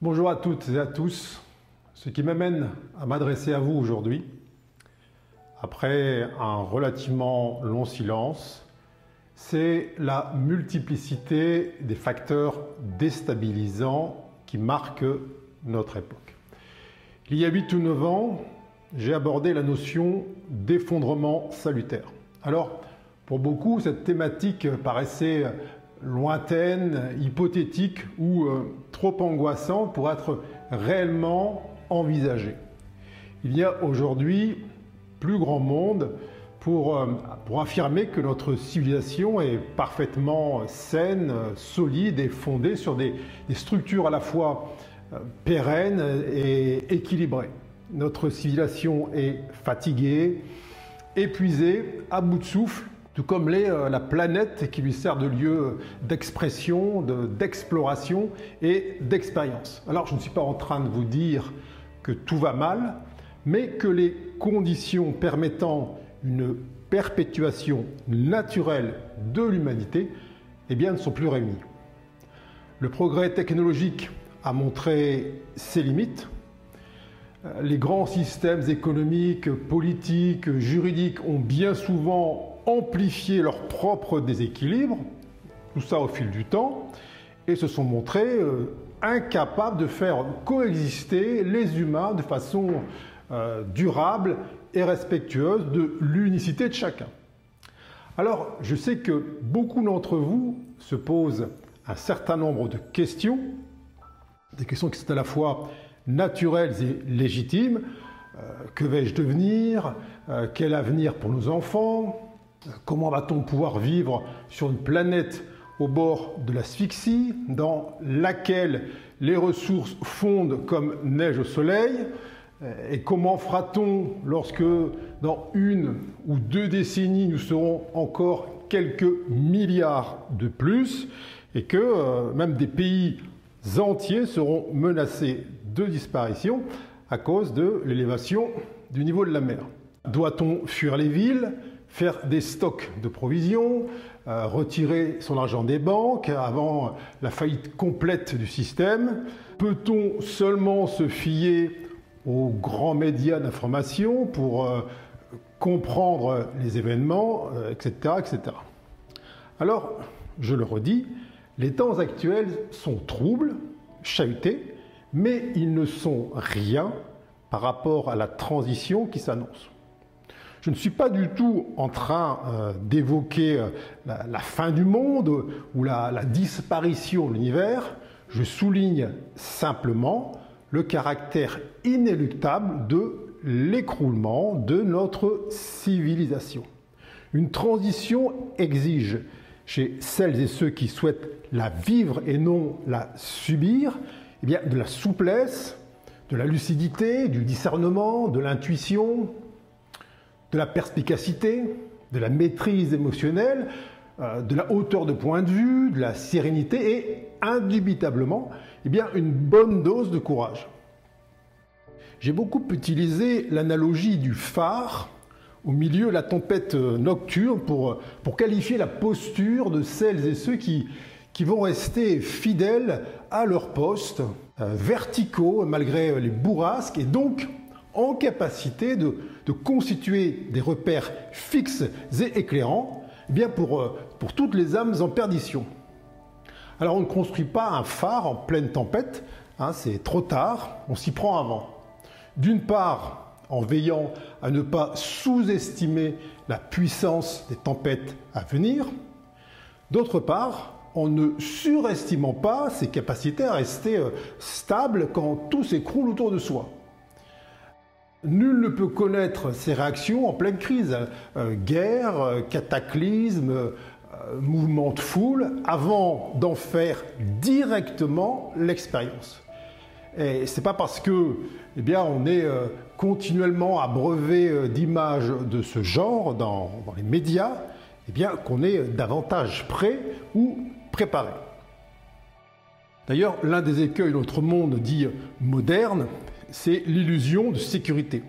Bonjour à toutes et à tous. Ce qui m'amène à m'adresser à vous aujourd'hui, après un relativement long silence, c'est la multiplicité des facteurs déstabilisants qui marquent notre époque. Il y a 8 ou 9 ans, j'ai abordé la notion d'effondrement salutaire. Alors, pour beaucoup, cette thématique paraissait lointaine, hypothétique ou euh, trop angoissante pour être réellement envisagée. Il y a aujourd'hui plus grand monde pour, euh, pour, affirmer que notre civilisation est parfaitement saine, solide et fondée sur des, des structures à la fois euh, pérennes et équilibrées. Notre civilisation est fatiguée, épuisée, à bout de souffle tout comme l'est euh, la planète qui lui sert de lieu d'expression, d'exploration et d'expérience. Alors je ne suis pas en train de vous dire que tout va mal, mais que les conditions permettant une perpétuation naturelle de l'humanité eh ne sont plus réunies. Le progrès technologique a montré ses limites. Euh, les grands systèmes économiques, politiques, juridiques ont bien souvent amplifier leur propre déséquilibre, tout ça au fil du temps, et se sont montrés euh, incapables de faire coexister les humains de façon euh, durable et respectueuse de l'unicité de chacun. Alors, je sais que beaucoup d'entre vous se posent un certain nombre de questions, des questions qui sont à la fois naturelles et légitimes. Euh, que vais-je devenir? Quel avenir pour nos enfants? Comment va-t-on pouvoir vivre sur une planète au bord de l'asphyxie, dans laquelle les ressources fondent comme neige au soleil? Et comment fera-t-on lorsque dans une ou deux décennies nous serons encore quelques milliards de plus et que euh, même des pays entiers seront menacés de disparition à cause de l'élévation du niveau de la mer? Doit-on fuir les villes? Faire des stocks de provisions, euh, retirer son argent des banques avant la faillite complète du système Peut-on seulement se fier aux grands médias d'information pour euh, comprendre les événements, etc., euh, etc. Alors, je le redis, les temps actuels sont troubles, chahutés, mais ils ne sont rien par rapport à la transition qui s'annonce. Je ne suis pas du tout en train euh, d'évoquer euh, la, fin du monde ou la, la disparition de l'univers. Je souligne simplement le caractère inéluctable de l'écroulement de notre civilisation. Une transition exige chez celles et ceux qui souhaitent la vivre et non la subir, eh bien, de la souplesse, de la lucidité, du discernement, de l'intuition, de la perspicacité, de la maîtrise émotionnelle, euh, de la hauteur de point de vue, de la sérénité et indubitablement eh bien, une bonne dose de courage. J'ai beaucoup utilisé l'analogie du phare au milieu de la tempête nocturne pour, pour qualifier la posture de celles et ceux qui, qui vont rester fidèles à leur poste, euh, verticaux malgré les bourrasques et donc en capacité de, constituer des repères fixes et éclairants eh bien pour, euh, pour toutes les âmes en perdition. Alors on ne construit pas un phare en pleine tempête, hein, c'est trop tard, on s'y prend avant. D'une part, en veillant à ne pas sous-estimer la puissance des tempêtes à venir. D'autre part, en ne surestimant pas ses capacités à rester euh, stable quand tout s'écroule autour de soi. Nul ne peut connaître ces réactions en pleine crise. Euh, guerre, euh, cataclysme, euh, mouvement de foule, avant d'en faire directement l'expérience. Et c'est pas parce que, eh on est continuellement abreuvé d'images de ce genre dans, dans les médias, eh bien, qu'on est davantage prêt ou préparé. D'ailleurs, l'un des écueils de notre monde dit moderne, c'est l'illusion de sécurité.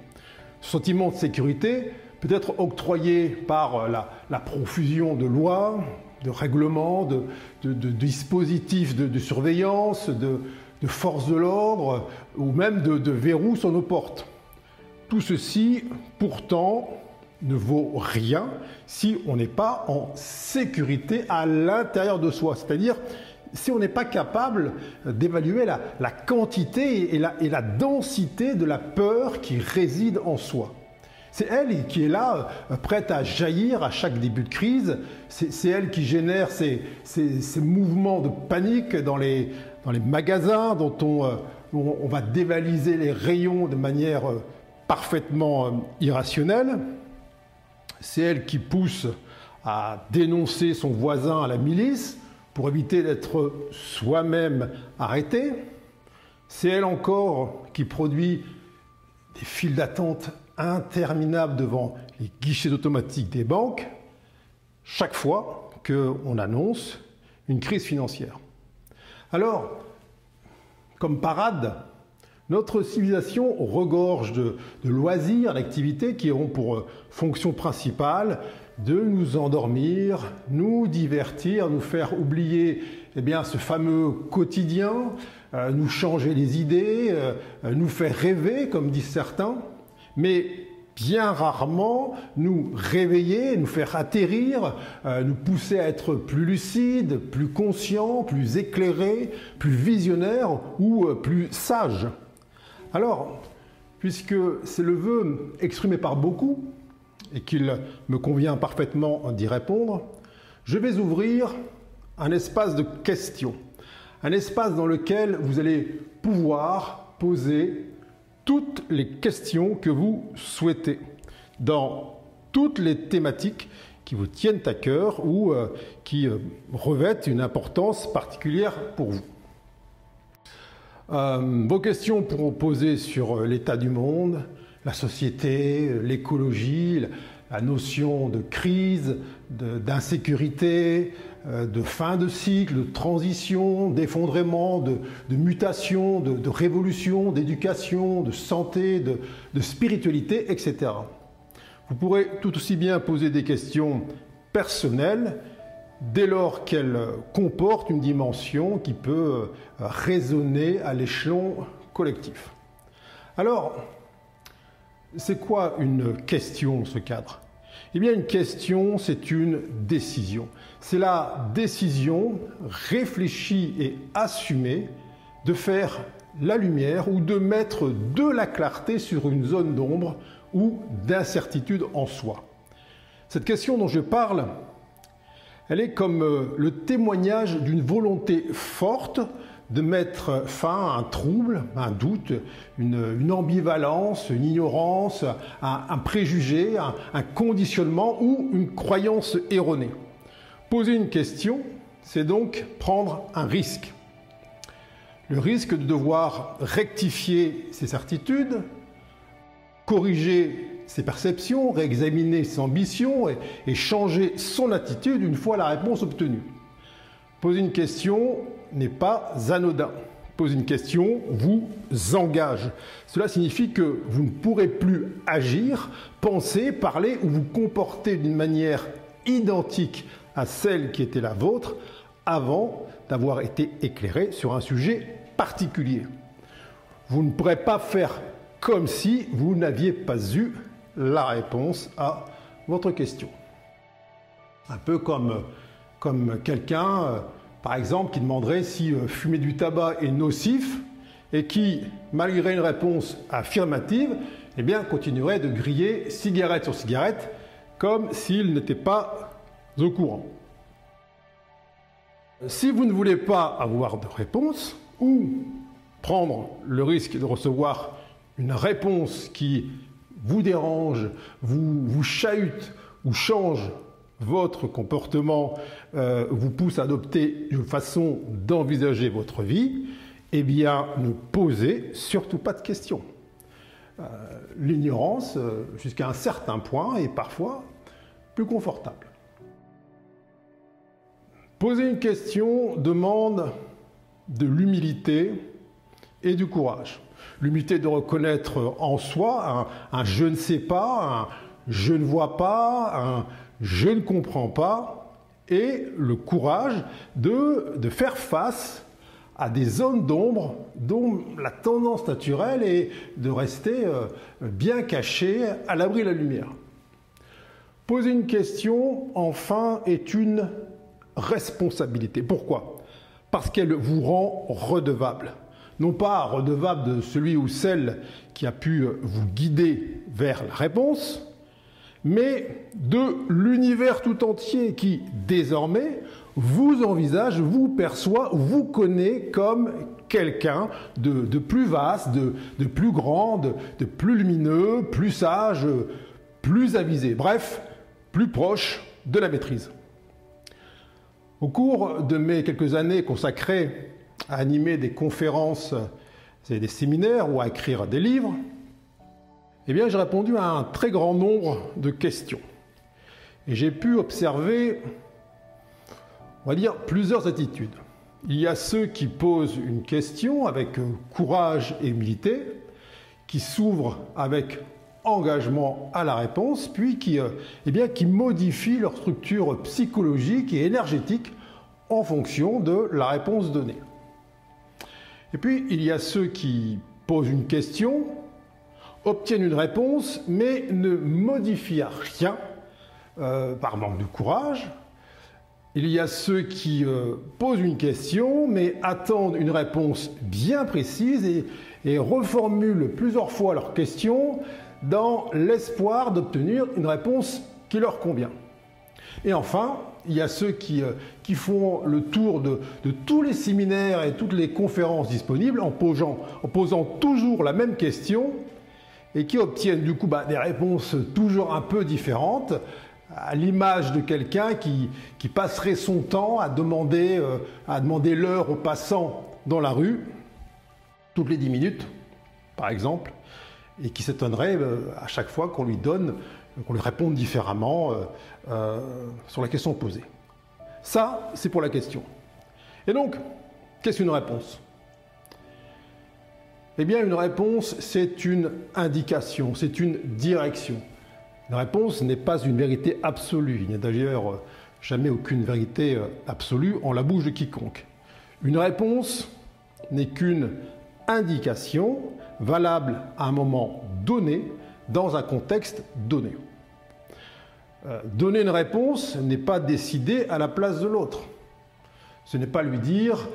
Ce sentiment de sécurité peut être octroyé par la, profusion de lois, de règlements, de, dispositifs de, surveillance, de, de forces de l'ordre ou même de, de verrous sur nos portes. Tout ceci, pourtant, ne vaut rien si on n'est pas en sécurité à l'intérieur de soi. C'est-à-dire si on n'est pas capable d'évaluer la, quantité et la, densité de la peur qui réside en soi. C'est elle qui est là, euh, prête à jaillir à chaque début de crise. C'est elle qui génère ces, mouvements de panique dans les, magasins dont on, euh, on, va dévaliser les rayons de manière euh, parfaitement irrationnelle. C'est elle qui pousse à dénoncer son voisin à la milice pour éviter d'être soi-même arrêté. C'est elle encore qui produit des files d'attente interminables devant les guichets automatiques des banques chaque fois qu'on annonce une crise financière. Alors, comme parade, notre civilisation regorge de, de loisirs, d'activités qui ont pour fonction principale de nous endormir, nous divertir, nous faire oublier eh ce fameux quotidien, euh, nous changer les idées, euh, nous faire rêver, comme disent certains, mais bien rarement nous réveiller, nous faire atterrir, euh, nous pousser à être plus lucides, plus conscients, plus éclairés, plus visionnaires ou euh, plus sages. Alors, puisque c'est le vœu exprimé par beaucoup, et qu'il me convient parfaitement d'y répondre, je vais ouvrir un espace de questions, un espace dans lequel vous allez pouvoir poser toutes les questions que vous souhaitez, dans toutes les thématiques qui vous tiennent à cœur ou euh, qui euh, revêtent une importance particulière pour vous. Euh, vos questions pourront poser sur l'état du monde, la société, l'écologie, la notion de crise, d'insécurité, de, de, fin de cycle, de transition, d'effondrement, de, mutation, de, de révolution, d'éducation, de santé, de, spiritualité, etc. Vous pourrez tout aussi bien poser des questions personnelles dès lors qu'elles comportent une dimension qui peut résonner à l'échelon collectif. Alors, c'est quoi une question, ce cadre? Eh bien, une question, c'est une décision. C'est la décision réfléchie et assumée de faire la lumière ou de mettre de la clarté sur une zone d'ombre ou d'incertitude en soi. Cette question dont je parle, elle est comme le témoignage d'une volonté forte de mettre fin à un trouble, un doute, une, ambivalence, une ignorance, un, préjugé, un, un conditionnement ou une croyance erronée. Poser une question, c'est donc prendre un risque. Le risque de devoir rectifier ses certitudes, corriger ses perceptions, réexaminer ses ambitions et, et changer son attitude une fois la réponse obtenue. Poser une question, n'est pas anodin. Poser une question vous engage. Cela signifie que vous ne pourrez plus agir, penser, parler ou vous comporter d'une manière identique à celle qui était la vôtre avant d'avoir été éclairé sur un sujet particulier. Vous ne pourrez pas faire comme si vous n'aviez pas eu la réponse à votre question. Un peu comme, comme quelqu'un par exemple, qui demanderait si euh, fumer du tabac est nocif et qui, malgré une réponse affirmative, eh bien, continuerait de griller cigarette sur cigarette comme s'il n'était pas au courant. Si vous ne voulez pas avoir de réponse ou prendre le risque de recevoir une réponse qui vous dérange, vous, vous chahute ou change votre comportement euh, vous pousse à adopter une façon d'envisager votre vie, eh bien, ne posez surtout pas de questions. Euh, L'ignorance, euh, jusqu'à un certain point, est parfois plus confortable. Poser une question demande de l'humilité et du courage. L'humilité de reconnaître en soi un, un, je ne sais pas, un je ne vois pas, un je ne comprends pas, et le courage de, faire face à des zones d'ombre dont la tendance naturelle est de rester euh, bien caché à l'abri de la lumière. Poser une question, enfin, est une responsabilité. Pourquoi? Parce qu'elle vous rend redevable. Non pas redevable de celui ou celle qui a pu vous guider vers la réponse, mais de l'univers tout entier qui, désormais, vous envisage, vous perçoit, vous connaît comme quelqu'un de, plus vaste, de, plus grand, de, plus lumineux, plus sage, plus avisé, bref, plus proche de la maîtrise. Au cours de mes quelques années consacrées à animer des conférences et des séminaires ou à écrire des livres, eh bien, j'ai répondu à un très grand nombre de questions. Et j'ai pu observer on va dire, plusieurs attitudes. Il y a ceux qui posent une question avec courage et humilité, qui s'ouvrent avec engagement à la réponse, puis qui, euh, eh bien, qui modifient leur structure psychologique et énergétique en fonction de la réponse donnée. Et puis, il y a ceux qui posent une question, obtiennent une réponse, mais ne modifient rien euh, par manque de courage, il y a ceux qui euh, posent une question mais attendent une réponse bien précise et, reformulent plusieurs fois leur question dans l'espoir d'obtenir une réponse qui leur convient. Et enfin, il y a ceux qui, euh, font le tour de, tous les séminaires et toutes les conférences disponibles en posant toujours la même question et qui obtiennent du coup bah, des réponses toujours un peu différentes à l'image de quelqu'un qui, passerait son temps à demander, euh, à demander l'heure aux passants dans la rue, toutes les dix minutes, par exemple, et qui s'étonnerait euh, à chaque fois qu'on lui donne, qu'on lui réponde différemment euh, sur la question posée. Ça, c'est pour la question. Et donc, qu'est-ce qu'une réponse? Eh bien, une réponse, c'est une indication, c'est une direction. La réponse n'est pas une vérité absolue. Il n'y a d'ailleurs jamais aucune vérité euh, absolue en la bouche de quiconque. Une réponse n'est qu'une indication valable à un moment donné dans un contexte donné. Euh, donner une réponse n'est pas décider à la place de l'autre. Ce n'est pas lui dire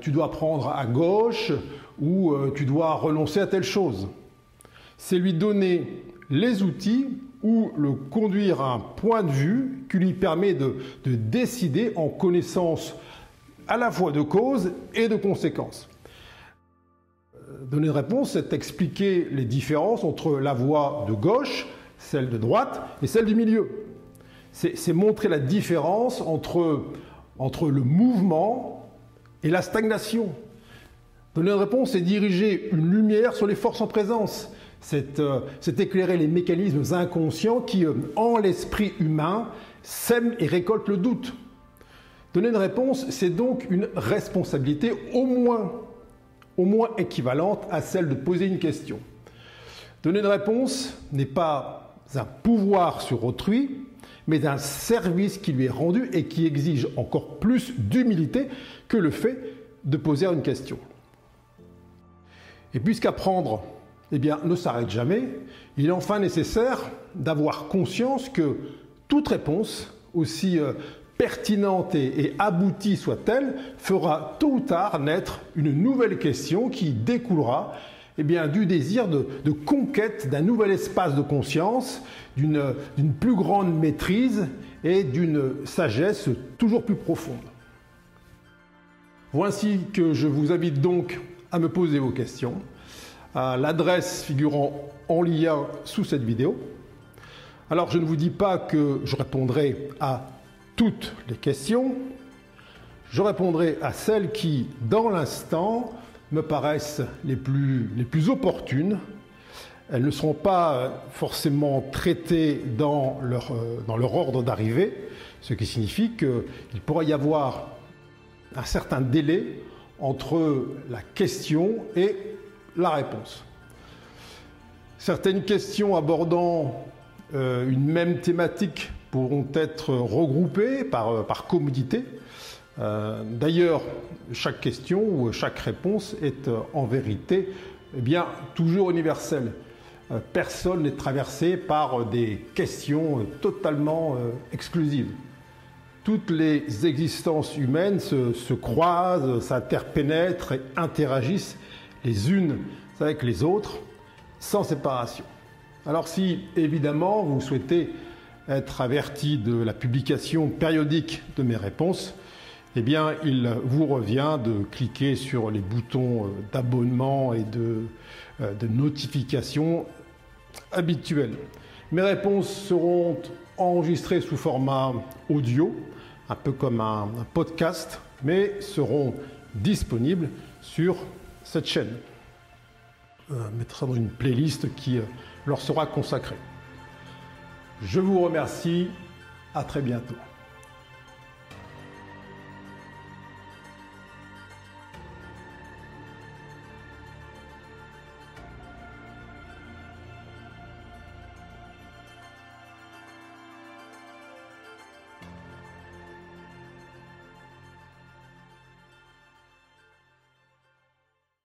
tu dois prendre à gauche ou tu dois renoncer à telle chose. C'est lui donner les outils ou le conduire à un point de vue qui lui permet de, décider en connaissance à la fois de cause et de conséquences. Euh, donner une réponse, c'est expliquer les différences entre la voie de gauche, celle de droite et celle du milieu. C'est montrer la différence entre, entre le mouvement et la stagnation. Donner une réponse, c'est diriger une lumière sur les forces en présence. Euh, c'est éclairer les mécanismes inconscients qui, euh, en l'esprit humain, sèment et récoltent le doute. Donner une réponse, c'est donc une responsabilité au moins, au moins équivalente à celle de poser une question. Donner une réponse n'est pas un pouvoir sur autrui, mais un service qui lui est rendu et qui exige encore plus d'humilité que le fait de poser une question. Et puisqu'apprendre eh bien, ne s'arrête jamais, il est enfin nécessaire d'avoir conscience que toute réponse, aussi euh, pertinente et, aboutie soit-elle, fera tôt ou tard naître une nouvelle question qui découlera eh bien, du désir de, de conquête d'un nouvel espace de conscience, d'une plus grande maîtrise et d'une sagesse toujours plus profonde. Voici que je vous invite donc à me poser vos questions à l'adresse figurant en lien sous cette vidéo. Alors je ne vous dis pas que je répondrai à toutes les questions, je répondrai à celles qui, dans l'instant, me paraissent les plus, opportunes. Elles ne seront pas forcément traitées dans leur, dans leur ordre d'arrivée, ce qui signifie qu'il pourrait y avoir un certain délai entre la question et la réponse. Certaines questions abordant euh, une même thématique pourront être regroupées par, euh, par commodité Euh, d'ailleurs, chaque question ou chaque réponse est euh, en vérité eh bien, toujours universelle. Euh, personne n'est traversé par des questions totalement exclusives. Toutes les existences humaines se, se croisent, s'interpénètrent et interagissent les unes avec les autres sans séparation. Alors si évidemment vous souhaitez être averti de la publication périodique de mes réponses, eh bien, il vous revient de cliquer sur les boutons euh, d'abonnement et de, euh, de notification habituels. Mes réponses seront enregistrées sous format audio, un peu comme un, podcast, mais seront disponibles sur cette chaîne. Euh, mettre ça dans une playlist qui leur sera consacrée. Je vous remercie, à très bientôt.